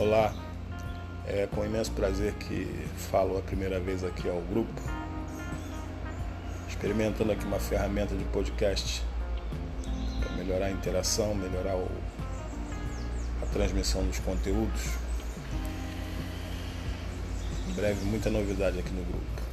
Olá, é com imenso prazer que falo a primeira vez aqui ao grupo, experimentando aqui uma ferramenta de podcast para melhorar a interação, melhorar o, a transmissão dos conteúdos. Em breve, muita novidade aqui no grupo.